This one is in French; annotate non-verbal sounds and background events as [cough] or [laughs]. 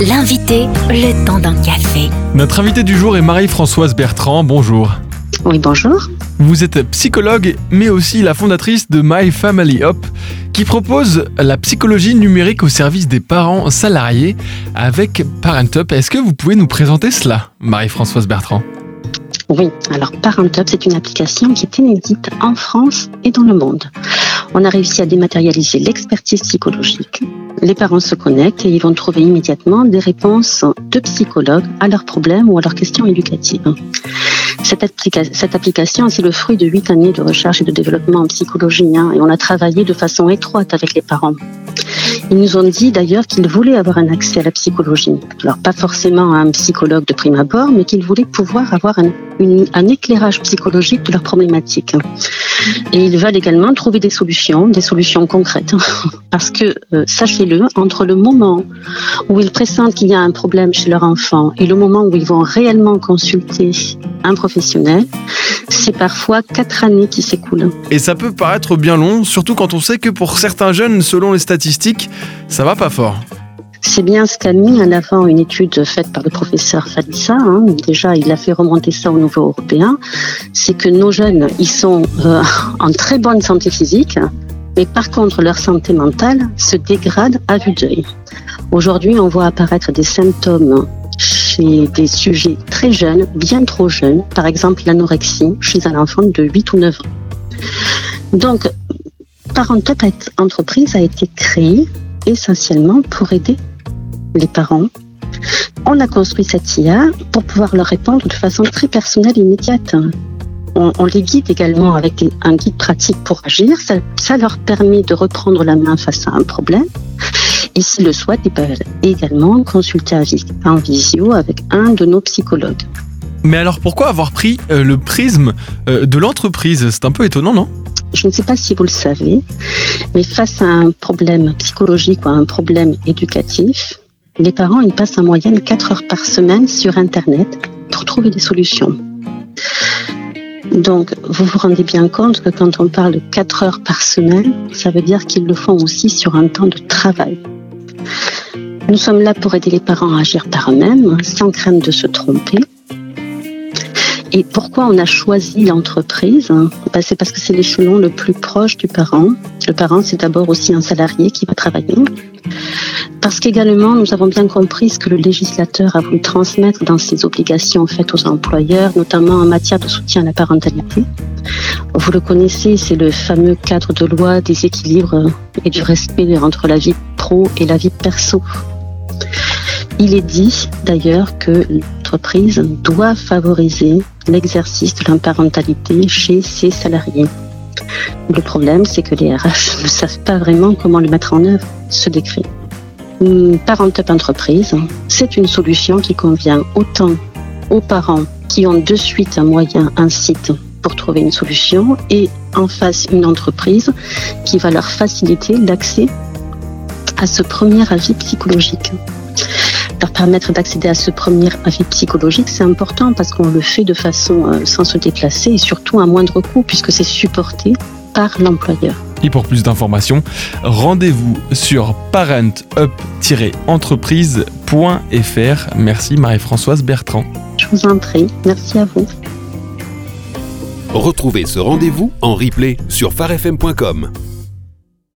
L'invité, le temps d'un café. Notre invité du jour est Marie-Françoise Bertrand. Bonjour. Oui, bonjour. Vous êtes psychologue, mais aussi la fondatrice de My Family Up, qui propose la psychologie numérique au service des parents salariés avec ParentUp. Est-ce que vous pouvez nous présenter cela, Marie-Françoise Bertrand? Oui, alors ParentUp, c'est une application qui est inédite en France et dans le monde. On a réussi à dématérialiser l'expertise psychologique. Les parents se connectent et ils vont trouver immédiatement des réponses de psychologues à leurs problèmes ou à leurs questions éducatives. Cette, application, c'est le fruit de huit années de recherche et de développement en psychologie hein, et on a travaillé de façon étroite avec les parents. Ils nous ont dit d'ailleurs qu'ils voulaient avoir un accès à la psychologie. Alors pas forcément à un psychologue de prime abord, mais qu'ils voulaient pouvoir avoir un, éclairage psychologique de leurs problématiques. Et ils veulent également trouver des solutions, des solutions concrètes. [laughs] Parce que, euh, sachez-le, entre le moment où ils pressentent qu'il y a un problème chez leur enfant et le moment où ils vont réellement consulter un professionnel, c'est parfois quatre années qui s'écoulent. Et ça peut paraître bien long, surtout quand on sait que pour certains jeunes, selon les statistiques, ça va pas fort. C'est bien ce qu'a mis en avant une étude faite par le professeur Falissa. Hein. Déjà, il a fait remonter ça au niveau européen. C'est que nos jeunes, ils sont euh, en très bonne santé physique, mais par contre, leur santé mentale se dégrade à vue d'œil. Aujourd'hui, on voit apparaître des symptômes chez des sujets très jeunes, bien trop jeunes, par exemple l'anorexie chez un enfant de 8 ou 9 ans. Donc, Parentop Entreprise a été créée essentiellement pour aider les parents. On a construit cette IA pour pouvoir leur répondre de façon très personnelle et immédiate. On, les guide également avec un guide pratique pour agir. Ça, ça leur permet de reprendre la main face à un problème. Et s'ils le souhaitent, ils peuvent également consulter en visio avec un de nos psychologues. Mais alors pourquoi avoir pris euh, le prisme euh, de l'entreprise? C'est un peu étonnant, non? Je ne sais pas si vous le savez, mais face à un problème psychologique ou à un problème éducatif, les parents ils passent en moyenne 4 heures par semaine sur Internet pour trouver des solutions. Donc, vous vous rendez bien compte que quand on parle de 4 heures par semaine, ça veut dire qu'ils le font aussi sur un temps de travail. Nous sommes là pour aider les parents à agir par eux-mêmes, sans crainte de se tromper. Et pourquoi on a choisi l'entreprise ben, C'est parce que c'est l'échelon le plus proche du parent. Le parent, c'est d'abord aussi un salarié qui va travailler. Parce qu'également, nous avons bien compris ce que le législateur a voulu transmettre dans ses obligations faites aux employeurs, notamment en matière de soutien à la parentalité. Vous le connaissez, c'est le fameux cadre de loi des équilibres et du respect entre la vie pro et la vie perso. Il est dit d'ailleurs que l'entreprise doit favoriser l'exercice de la parentalité chez ses salariés. Le problème, c'est que les RH [laughs] ne savent pas vraiment comment le mettre en œuvre, ce décret. Parent-up entreprise, c'est une solution qui convient autant aux parents qui ont de suite un moyen, un site pour trouver une solution et en face une entreprise qui va leur faciliter l'accès à ce premier avis psychologique leur permettre d'accéder à ce premier avis psychologique, c'est important parce qu'on le fait de façon euh, sans se déplacer et surtout à moindre coût puisque c'est supporté par l'employeur. Et pour plus d'informations, rendez-vous sur parentup-entreprise.fr. Merci Marie-Françoise Bertrand. Je vous en prie, merci à vous. Retrouvez ce rendez-vous en replay sur farfm.com.